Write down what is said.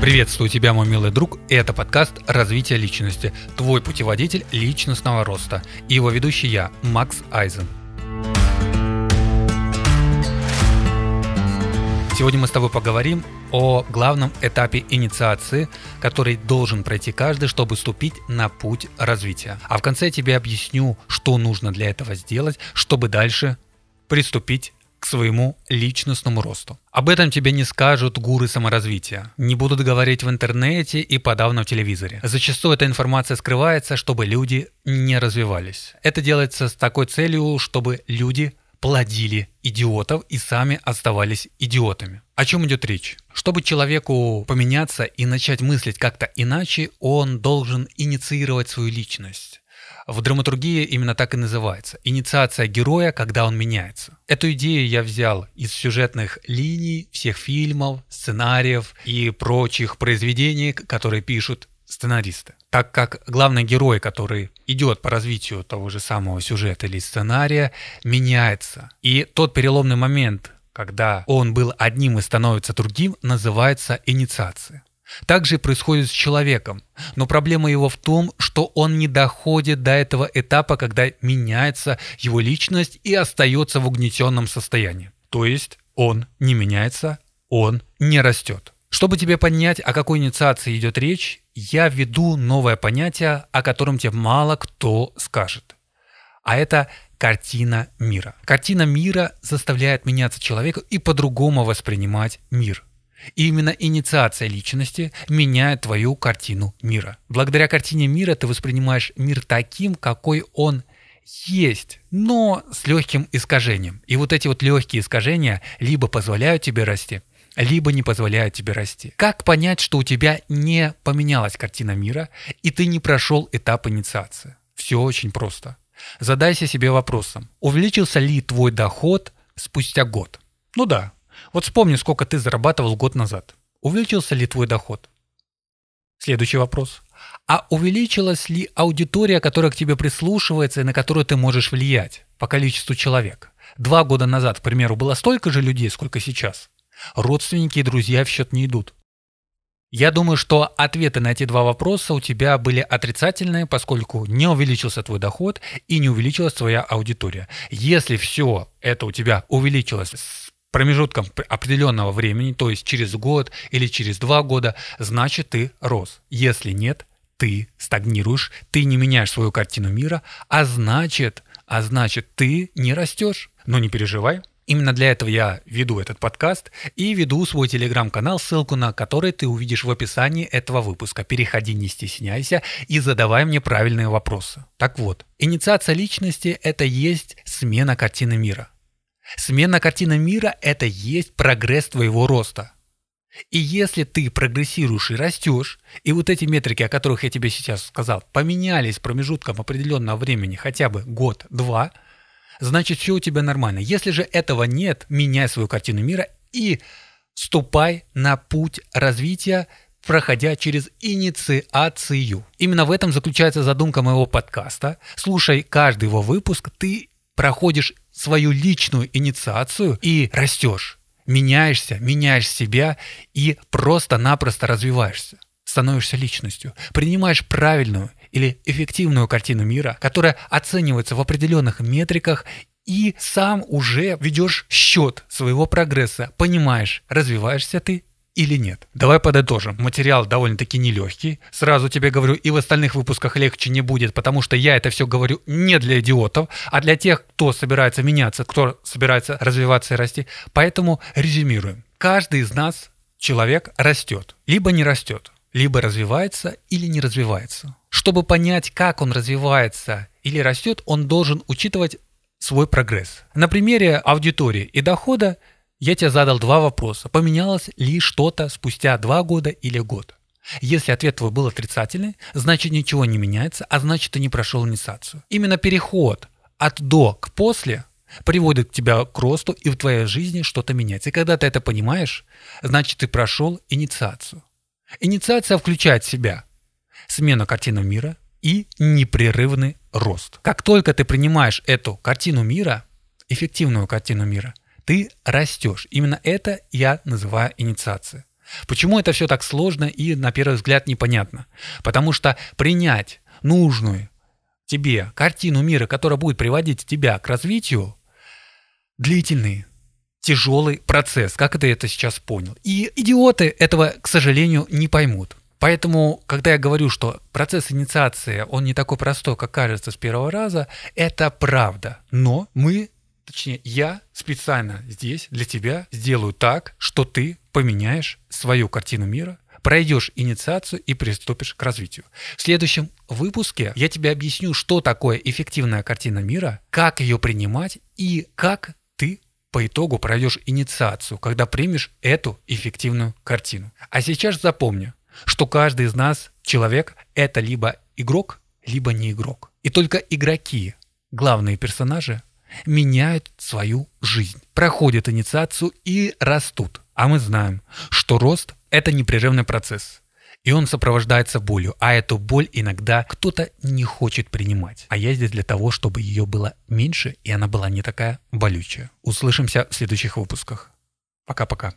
Приветствую тебя, мой милый друг. Это подкаст «Развитие личности». Твой путеводитель личностного роста. И его ведущий я, Макс Айзен. Сегодня мы с тобой поговорим о главном этапе инициации, который должен пройти каждый, чтобы ступить на путь развития. А в конце я тебе объясню, что нужно для этого сделать, чтобы дальше приступить своему личностному росту. Об этом тебе не скажут гуры саморазвития, не будут говорить в интернете и подавно в телевизоре. Зачастую эта информация скрывается, чтобы люди не развивались. Это делается с такой целью, чтобы люди плодили идиотов и сами оставались идиотами. О чем идет речь? Чтобы человеку поменяться и начать мыслить как-то иначе, он должен инициировать свою личность. В драматургии именно так и называется. Инициация героя, когда он меняется. Эту идею я взял из сюжетных линий всех фильмов, сценариев и прочих произведений, которые пишут сценаристы. Так как главный герой, который идет по развитию того же самого сюжета или сценария, меняется. И тот переломный момент, когда он был одним и становится другим, называется инициация. Также происходит с человеком, но проблема его в том, что он не доходит до этого этапа, когда меняется его личность и остается в угнетенном состоянии. То есть он не меняется, он не растет. Чтобы тебе понять, о какой инициации идет речь, я введу новое понятие, о котором тебе мало кто скажет. А это картина мира. Картина мира заставляет меняться человека и по-другому воспринимать мир. И именно инициация личности меняет твою картину мира. Благодаря картине мира ты воспринимаешь мир таким, какой он есть, но с легким искажением. И вот эти вот легкие искажения либо позволяют тебе расти, либо не позволяют тебе расти. Как понять, что у тебя не поменялась картина мира, и ты не прошел этап инициации? Все очень просто. Задайся себе вопросом, увеличился ли твой доход спустя год? Ну да, вот вспомни, сколько ты зарабатывал год назад. Увеличился ли твой доход? Следующий вопрос. А увеличилась ли аудитория, которая к тебе прислушивается и на которую ты можешь влиять по количеству человек? Два года назад, к примеру, было столько же людей, сколько сейчас. Родственники и друзья в счет не идут. Я думаю, что ответы на эти два вопроса у тебя были отрицательные, поскольку не увеличился твой доход и не увеличилась твоя аудитория. Если все это у тебя увеличилось с промежутком определенного времени, то есть через год или через два года, значит ты рос. Если нет, ты стагнируешь, ты не меняешь свою картину мира, а значит, а значит ты не растешь. Но не переживай, Именно для этого я веду этот подкаст и веду свой телеграм-канал, ссылку на который ты увидишь в описании этого выпуска. Переходи, не стесняйся и задавай мне правильные вопросы. Так вот, инициация личности – это есть смена картины мира. Смена картины мира – это есть прогресс твоего роста. И если ты прогрессируешь и растешь, и вот эти метрики, о которых я тебе сейчас сказал, поменялись промежутком определенного времени, хотя бы год-два, значит все у тебя нормально. Если же этого нет, меняй свою картину мира и ступай на путь развития, проходя через инициацию. Именно в этом заключается задумка моего подкаста. Слушай каждый его выпуск, ты проходишь свою личную инициацию и растешь, меняешься, меняешь себя и просто-напросто развиваешься, становишься личностью, принимаешь правильную или эффективную картину мира, которая оценивается в определенных метриках и сам уже ведешь счет своего прогресса, понимаешь, развиваешься ты или нет. Давай подытожим. Материал довольно-таки нелегкий. Сразу тебе говорю, и в остальных выпусках легче не будет, потому что я это все говорю не для идиотов, а для тех, кто собирается меняться, кто собирается развиваться и расти. Поэтому резюмируем. Каждый из нас, человек, растет. Либо не растет, либо развивается или не развивается. Чтобы понять, как он развивается или растет, он должен учитывать свой прогресс. На примере аудитории и дохода я тебе задал два вопроса. Поменялось ли что-то спустя два года или год? Если ответ твой был отрицательный, значит ничего не меняется, а значит ты не прошел инициацию. Именно переход от до к после приводит тебя к росту, и в твоей жизни что-то меняется. И когда ты это понимаешь, значит ты прошел инициацию. Инициация включает в себя смену картины мира и непрерывный рост. Как только ты принимаешь эту картину мира, эффективную картину мира – ты растешь. Именно это я называю инициацией. Почему это все так сложно и на первый взгляд непонятно? Потому что принять нужную тебе картину мира, которая будет приводить тебя к развитию, длительный, тяжелый процесс, как ты это сейчас понял. И идиоты этого, к сожалению, не поймут. Поэтому, когда я говорю, что процесс инициации, он не такой простой, как кажется с первого раза, это правда. Но мы, точнее, я специально здесь для тебя сделаю так, что ты поменяешь свою картину мира, пройдешь инициацию и приступишь к развитию. В следующем выпуске я тебе объясню, что такое эффективная картина мира, как ее принимать и как ты по итогу пройдешь инициацию, когда примешь эту эффективную картину. А сейчас запомни, что каждый из нас, человек, это либо игрок, либо не игрок. И только игроки, главные персонажи, меняют свою жизнь, проходят инициацию и растут. А мы знаем, что рост – это непрерывный процесс. И он сопровождается болью, а эту боль иногда кто-то не хочет принимать. А я здесь для того, чтобы ее было меньше, и она была не такая болючая. Услышимся в следующих выпусках. Пока-пока.